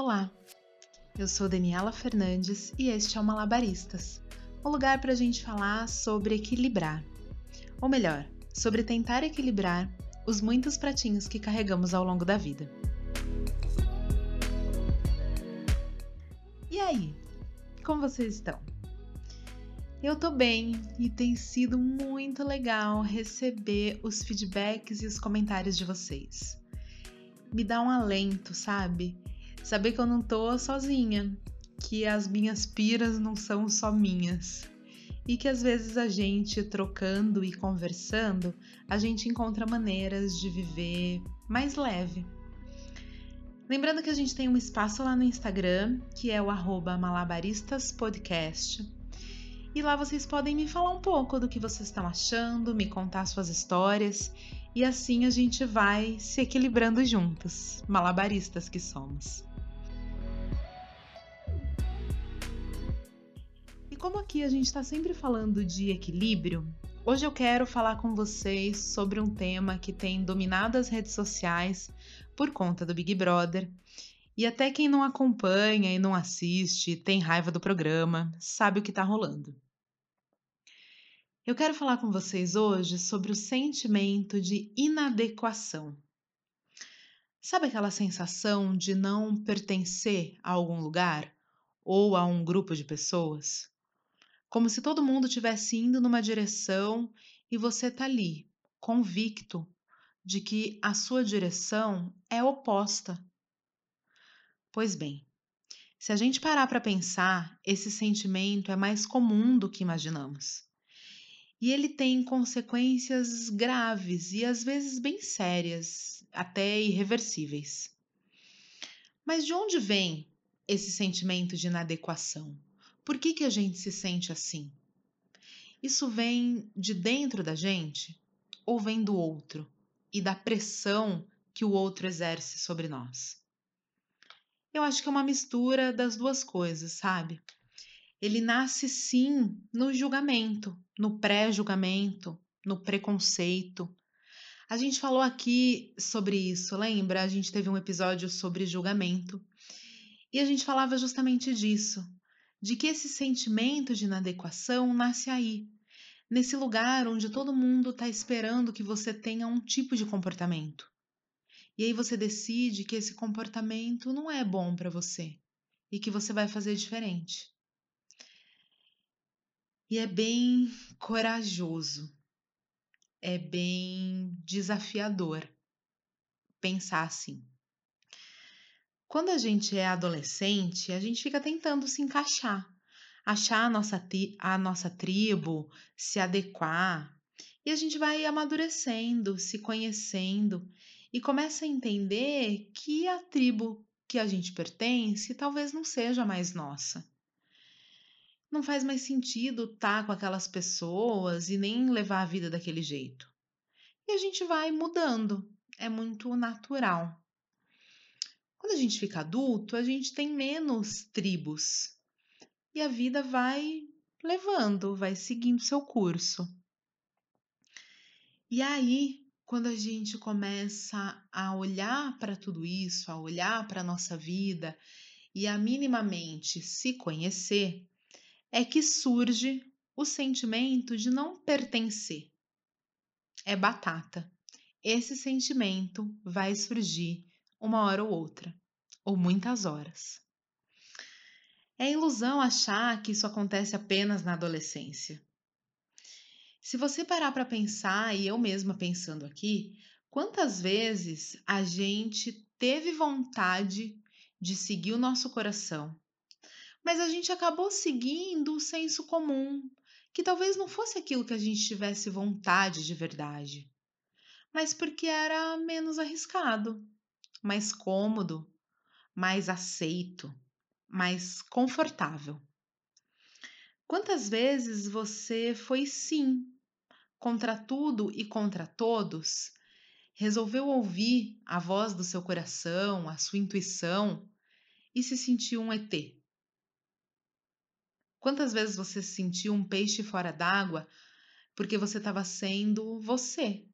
Olá, eu sou Daniela Fernandes e este é o Malabaristas, um lugar para a gente falar sobre equilibrar, ou melhor, sobre tentar equilibrar os muitos pratinhos que carregamos ao longo da vida. E aí, como vocês estão? Eu tô bem e tem sido muito legal receber os feedbacks e os comentários de vocês. Me dá um alento, sabe? Saber que eu não tô sozinha, que as minhas piras não são só minhas. E que às vezes a gente trocando e conversando, a gente encontra maneiras de viver mais leve. Lembrando que a gente tem um espaço lá no Instagram, que é o malabaristaspodcast e lá vocês podem me falar um pouco do que vocês estão achando, me contar suas histórias e assim a gente vai se equilibrando juntos, malabaristas que somos. Como aqui a gente está sempre falando de equilíbrio, hoje eu quero falar com vocês sobre um tema que tem dominado as redes sociais por conta do Big Brother e até quem não acompanha e não assiste, tem raiva do programa, sabe o que está rolando. Eu quero falar com vocês hoje sobre o sentimento de inadequação. Sabe aquela sensação de não pertencer a algum lugar ou a um grupo de pessoas? Como se todo mundo estivesse indo numa direção e você tá ali, convicto de que a sua direção é oposta Pois bem, se a gente parar para pensar, esse sentimento é mais comum do que imaginamos. E ele tem consequências graves e às vezes bem sérias, até irreversíveis. Mas de onde vem esse sentimento de inadequação? Por que, que a gente se sente assim? Isso vem de dentro da gente ou vem do outro e da pressão que o outro exerce sobre nós? Eu acho que é uma mistura das duas coisas, sabe? Ele nasce sim no julgamento, no pré-julgamento, no preconceito. A gente falou aqui sobre isso, lembra? A gente teve um episódio sobre julgamento e a gente falava justamente disso, de que esse sentimento de inadequação nasce aí, nesse lugar onde todo mundo está esperando que você tenha um tipo de comportamento. E aí você decide que esse comportamento não é bom para você e que você vai fazer diferente. E é bem corajoso, é bem desafiador pensar assim. Quando a gente é adolescente, a gente fica tentando se encaixar, achar a nossa, a nossa tribo, se adequar, e a gente vai amadurecendo, se conhecendo e começa a entender que a tribo que a gente pertence talvez não seja mais nossa. Não faz mais sentido estar com aquelas pessoas e nem levar a vida daquele jeito. E a gente vai mudando, é muito natural. Quando a gente fica adulto, a gente tem menos tribos e a vida vai levando, vai seguindo seu curso. E aí quando a gente começa a olhar para tudo isso, a olhar para a nossa vida e a minimamente se conhecer, é que surge o sentimento de não pertencer. É batata. Esse sentimento vai surgir uma hora ou outra, ou muitas horas. É ilusão achar que isso acontece apenas na adolescência. Se você parar para pensar, e eu mesma pensando aqui, quantas vezes a gente teve vontade de seguir o nosso coração, mas a gente acabou seguindo o senso comum, que talvez não fosse aquilo que a gente tivesse vontade de verdade, mas porque era menos arriscado, mais cômodo, mais aceito, mais confortável. Quantas vezes você foi sim contra tudo e contra todos, resolveu ouvir a voz do seu coração, a sua intuição e se sentiu um ET. Quantas vezes você se sentiu um peixe fora d'água porque você estava sendo você?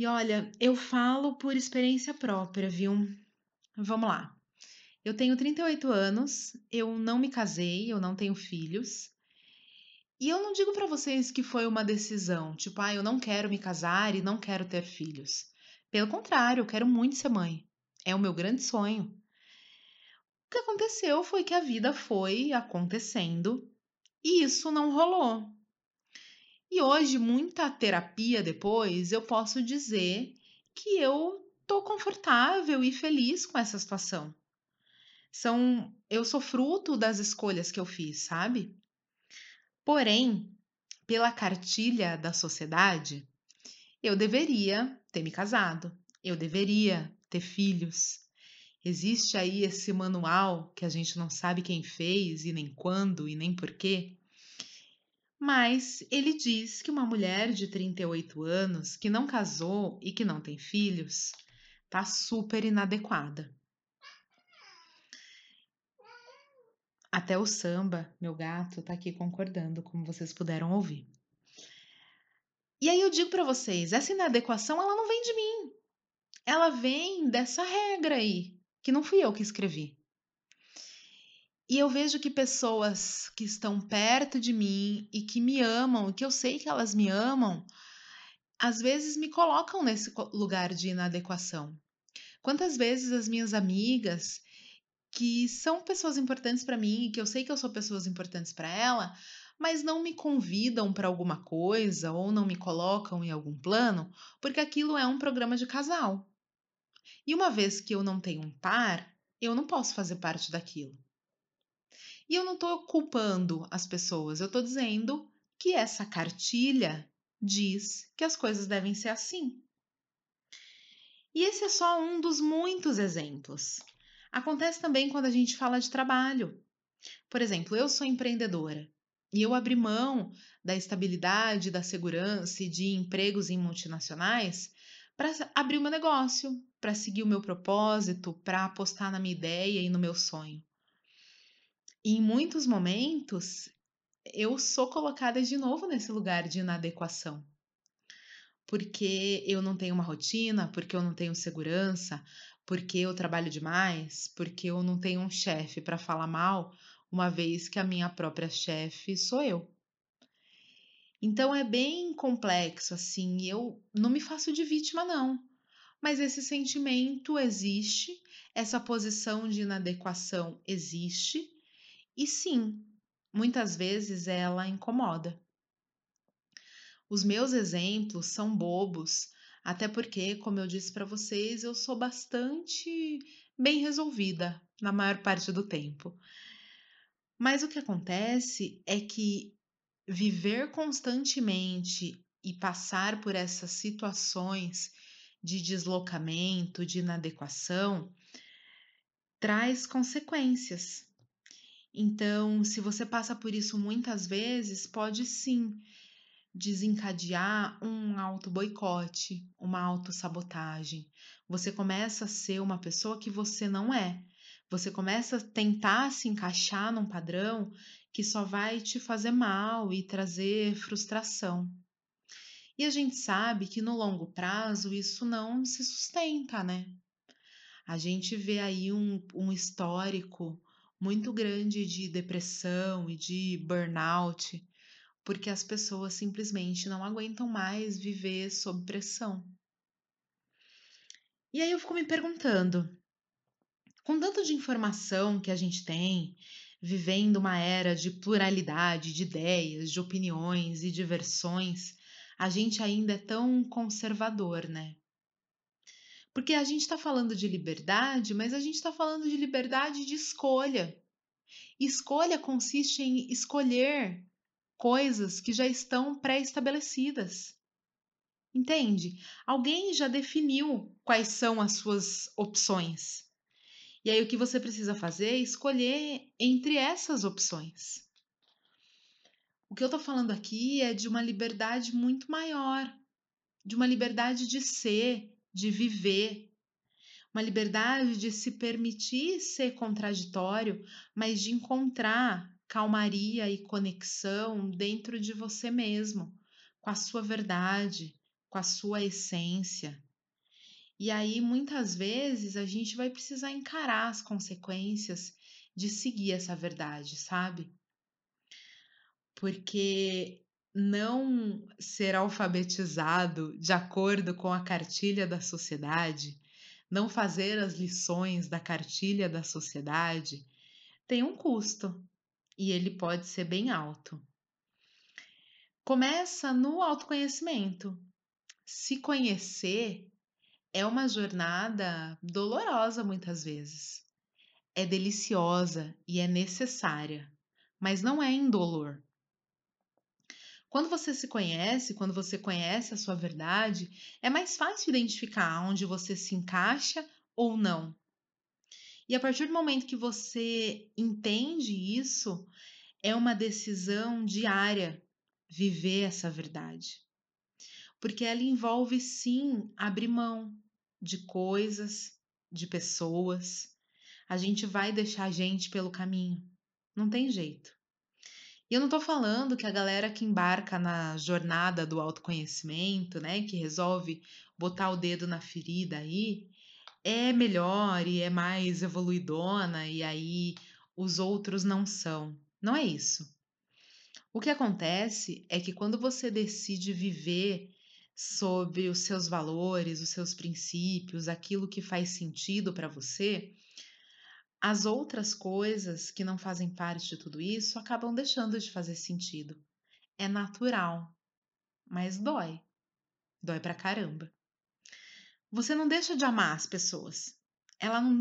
E olha, eu falo por experiência própria, viu? vamos lá. Eu tenho 38 anos, eu não me casei, eu não tenho filhos. E eu não digo para vocês que foi uma decisão, tipo, ah, eu não quero me casar e não quero ter filhos. Pelo contrário, eu quero muito ser mãe. É o meu grande sonho. O que aconteceu foi que a vida foi acontecendo e isso não rolou. E hoje, muita terapia depois, eu posso dizer que eu tô confortável e feliz com essa situação. São, eu sou fruto das escolhas que eu fiz, sabe? Porém, pela cartilha da sociedade, eu deveria ter me casado, eu deveria ter filhos. Existe aí esse manual que a gente não sabe quem fez e nem quando e nem porquê. Mas ele diz que uma mulher de 38 anos que não casou e que não tem filhos tá super inadequada. Até o samba, meu gato, tá aqui concordando, como vocês puderam ouvir. E aí eu digo para vocês, essa inadequação ela não vem de mim. Ela vem dessa regra aí, que não fui eu que escrevi. E eu vejo que pessoas que estão perto de mim e que me amam, que eu sei que elas me amam, às vezes me colocam nesse lugar de inadequação. Quantas vezes as minhas amigas que são pessoas importantes para mim, que eu sei que eu sou pessoas importantes para ela, mas não me convidam para alguma coisa ou não me colocam em algum plano, porque aquilo é um programa de casal. E uma vez que eu não tenho um par, eu não posso fazer parte daquilo. E eu não estou culpando as pessoas, eu estou dizendo que essa cartilha diz que as coisas devem ser assim. E esse é só um dos muitos exemplos. Acontece também quando a gente fala de trabalho. Por exemplo, eu sou empreendedora e eu abri mão da estabilidade, da segurança e de empregos em multinacionais para abrir o meu negócio, para seguir o meu propósito, para apostar na minha ideia e no meu sonho. E em muitos momentos eu sou colocada de novo nesse lugar de inadequação. Porque eu não tenho uma rotina, porque eu não tenho segurança, porque eu trabalho demais, porque eu não tenho um chefe para falar mal, uma vez que a minha própria chefe sou eu. Então é bem complexo assim, eu não me faço de vítima não. Mas esse sentimento existe, essa posição de inadequação existe, e sim, muitas vezes ela incomoda. Os meus exemplos são bobos, até porque, como eu disse para vocês, eu sou bastante bem resolvida na maior parte do tempo. Mas o que acontece é que viver constantemente e passar por essas situações de deslocamento, de inadequação, traz consequências. Então, se você passa por isso muitas vezes, pode sim desencadear um auto-boicote, uma auto-sabotagem. Você começa a ser uma pessoa que você não é. Você começa a tentar se encaixar num padrão que só vai te fazer mal e trazer frustração. E a gente sabe que no longo prazo isso não se sustenta, né? A gente vê aí um, um histórico muito grande de depressão e de burnout porque as pessoas simplesmente não aguentam mais viver sob pressão. E aí eu fico me perguntando, com tanto de informação que a gente tem, vivendo uma era de pluralidade de ideias, de opiniões e de versões, a gente ainda é tão conservador, né? Porque a gente está falando de liberdade, mas a gente está falando de liberdade de escolha. Escolha consiste em escolher coisas que já estão pré-estabelecidas. Entende? Alguém já definiu quais são as suas opções. E aí o que você precisa fazer é escolher entre essas opções. O que eu estou falando aqui é de uma liberdade muito maior, de uma liberdade de ser, de viver, uma liberdade de se permitir ser contraditório, mas de encontrar calmaria e conexão dentro de você mesmo, com a sua verdade, com a sua essência. E aí, muitas vezes, a gente vai precisar encarar as consequências de seguir essa verdade, sabe? Porque não ser alfabetizado de acordo com a cartilha da sociedade, não fazer as lições da cartilha da sociedade, tem um custo e ele pode ser bem alto. Começa no autoconhecimento. Se conhecer é uma jornada dolorosa muitas vezes. É deliciosa e é necessária, mas não é indolor. Quando você se conhece, quando você conhece a sua verdade, é mais fácil identificar onde você se encaixa ou não. E a partir do momento que você entende isso, é uma decisão diária viver essa verdade. Porque ela envolve sim abrir mão de coisas, de pessoas. A gente vai deixar gente pelo caminho. Não tem jeito. E eu não estou falando que a galera que embarca na jornada do autoconhecimento, né, que resolve botar o dedo na ferida aí, é melhor e é mais evoluidona e aí os outros não são. Não é isso. O que acontece é que quando você decide viver sobre os seus valores, os seus princípios, aquilo que faz sentido para você, as outras coisas que não fazem parte de tudo isso acabam deixando de fazer sentido. É natural, mas dói. Dói pra caramba. Você não deixa de amar as pessoas.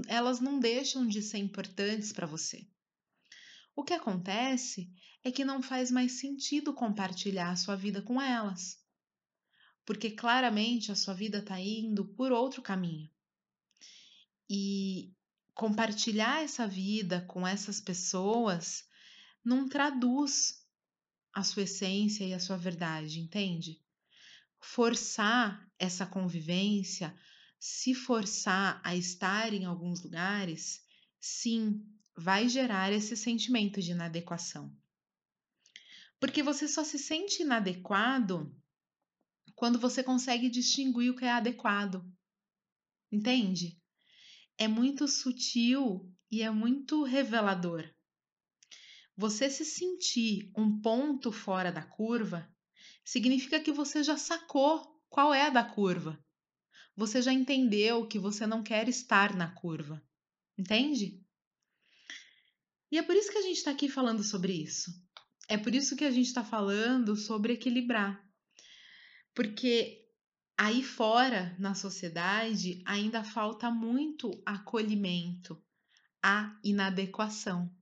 Elas não deixam de ser importantes para você. O que acontece é que não faz mais sentido compartilhar a sua vida com elas. Porque claramente a sua vida está indo por outro caminho. E compartilhar essa vida com essas pessoas não traduz a sua essência e a sua verdade, entende? Forçar essa convivência, se forçar a estar em alguns lugares, sim, vai gerar esse sentimento de inadequação. Porque você só se sente inadequado quando você consegue distinguir o que é adequado. Entende? É muito sutil e é muito revelador. Você se sentir um ponto fora da curva significa que você já sacou qual é a da curva. Você já entendeu que você não quer estar na curva. Entende? E é por isso que a gente está aqui falando sobre isso. É por isso que a gente está falando sobre equilibrar. Porque aí fora, na sociedade, ainda falta muito acolhimento à inadequação.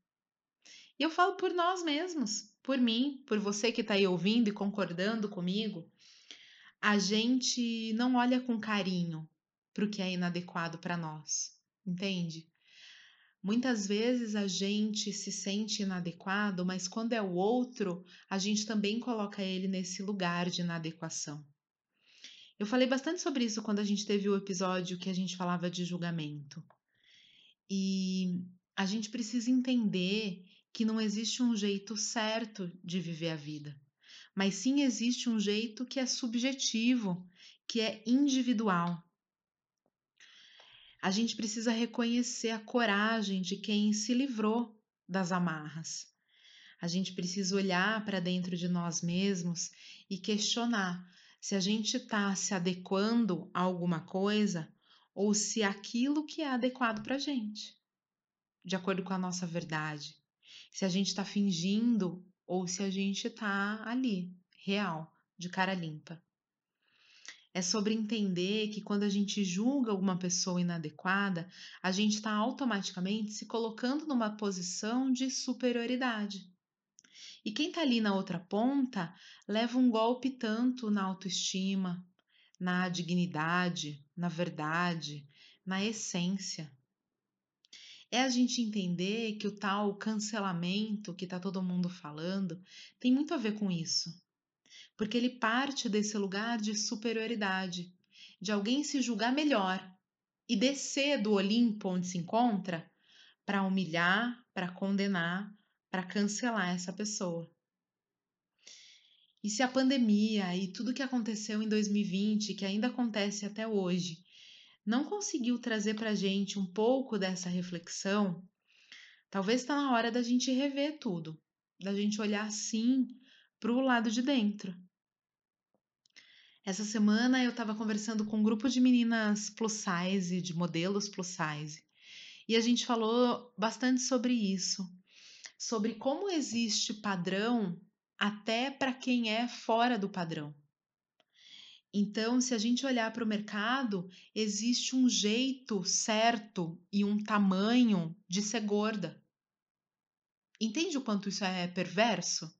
E eu falo por nós mesmos, por mim, por você que está aí ouvindo e concordando comigo. A gente não olha com carinho para o que é inadequado para nós, entende? Muitas vezes a gente se sente inadequado, mas quando é o outro, a gente também coloca ele nesse lugar de inadequação. Eu falei bastante sobre isso quando a gente teve o episódio que a gente falava de julgamento. E a gente precisa entender que não existe um jeito certo de viver a vida, mas sim existe um jeito que é subjetivo, que é individual. A gente precisa reconhecer a coragem de quem se livrou das amarras. A gente precisa olhar para dentro de nós mesmos e questionar se a gente está se adequando a alguma coisa ou se aquilo que é adequado para a gente, de acordo com a nossa verdade. Se a gente está fingindo ou se a gente está ali, real, de cara limpa. É sobre entender que quando a gente julga alguma pessoa inadequada, a gente está automaticamente se colocando numa posição de superioridade. E quem está ali na outra ponta leva um golpe tanto na autoestima, na dignidade, na verdade, na essência. É a gente entender que o tal cancelamento que está todo mundo falando tem muito a ver com isso. Porque ele parte desse lugar de superioridade, de alguém se julgar melhor e descer do Olimpo onde se encontra para humilhar, para condenar, para cancelar essa pessoa. E se a pandemia e tudo que aconteceu em 2020, que ainda acontece até hoje, não conseguiu trazer para a gente um pouco dessa reflexão, talvez está na hora da gente rever tudo, da gente olhar sim para o lado de dentro. Essa semana eu estava conversando com um grupo de meninas plus size, de modelos plus size, e a gente falou bastante sobre isso, sobre como existe padrão até para quem é fora do padrão. Então, se a gente olhar para o mercado, existe um jeito certo e um tamanho de ser gorda. Entende o quanto isso é perverso?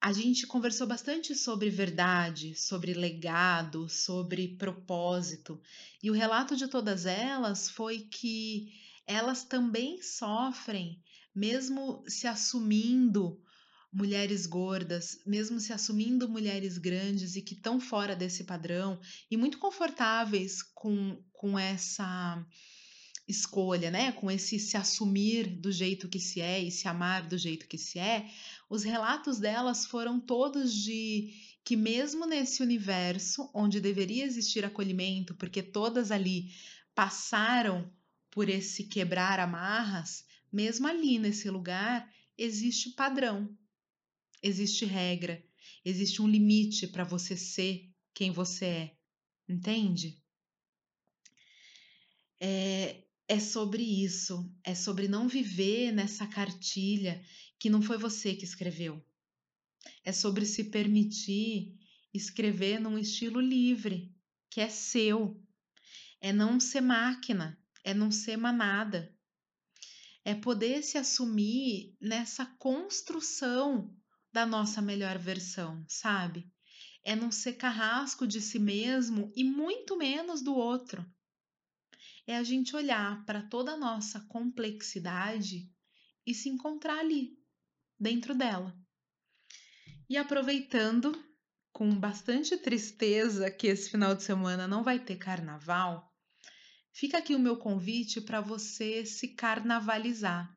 A gente conversou bastante sobre verdade, sobre legado, sobre propósito, e o relato de todas elas foi que elas também sofrem, mesmo se assumindo mulheres gordas, mesmo se assumindo mulheres grandes e que estão fora desse padrão e muito confortáveis com, com essa escolha, né? Com esse se assumir do jeito que se é e se amar do jeito que se é, os relatos delas foram todos de que mesmo nesse universo onde deveria existir acolhimento, porque todas ali passaram por esse quebrar amarras, mesmo ali nesse lugar existe padrão existe regra, existe um limite para você ser quem você é, entende? É, é sobre isso, é sobre não viver nessa cartilha que não foi você que escreveu. É sobre se permitir escrever num estilo livre, que é seu. É não ser máquina, é não ser manada. É poder se assumir nessa construção da nossa melhor versão, sabe? É não ser carrasco de si mesmo e muito menos do outro. É a gente olhar para toda a nossa complexidade e se encontrar ali, dentro dela. E aproveitando, com bastante tristeza que esse final de semana não vai ter carnaval, fica aqui o meu convite para você se carnavalizar.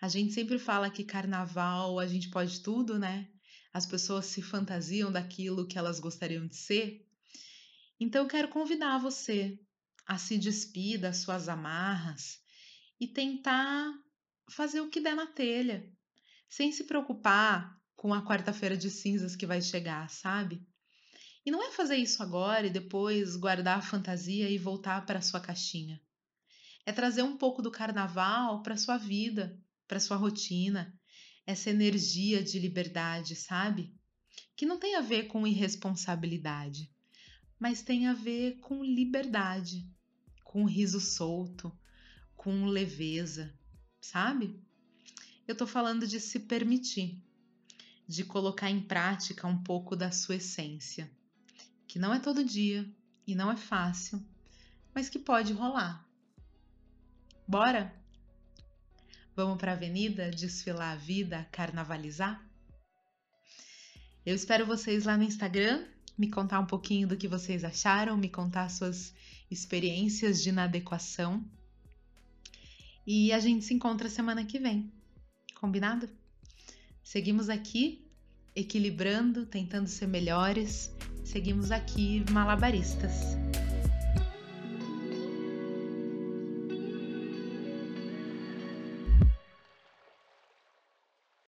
A gente sempre fala que carnaval a gente pode tudo, né? As pessoas se fantasiam daquilo que elas gostariam de ser. Então eu quero convidar você a se despir das suas amarras e tentar fazer o que der na telha, sem se preocupar com a quarta-feira de cinzas que vai chegar, sabe? E não é fazer isso agora e depois guardar a fantasia e voltar para sua caixinha. É trazer um pouco do carnaval para sua vida, para sua rotina, essa energia de liberdade, sabe? Que não tem a ver com irresponsabilidade, mas tem a ver com liberdade, com riso solto, com leveza, sabe? Eu tô falando de se permitir, de colocar em prática um pouco da sua essência, que não é todo dia e não é fácil, mas que pode rolar. Bora? Vamos para a avenida desfilar a vida, carnavalizar? Eu espero vocês lá no Instagram, me contar um pouquinho do que vocês acharam, me contar suas experiências de inadequação. E a gente se encontra semana que vem. Combinado? Seguimos aqui equilibrando, tentando ser melhores. Seguimos aqui malabaristas.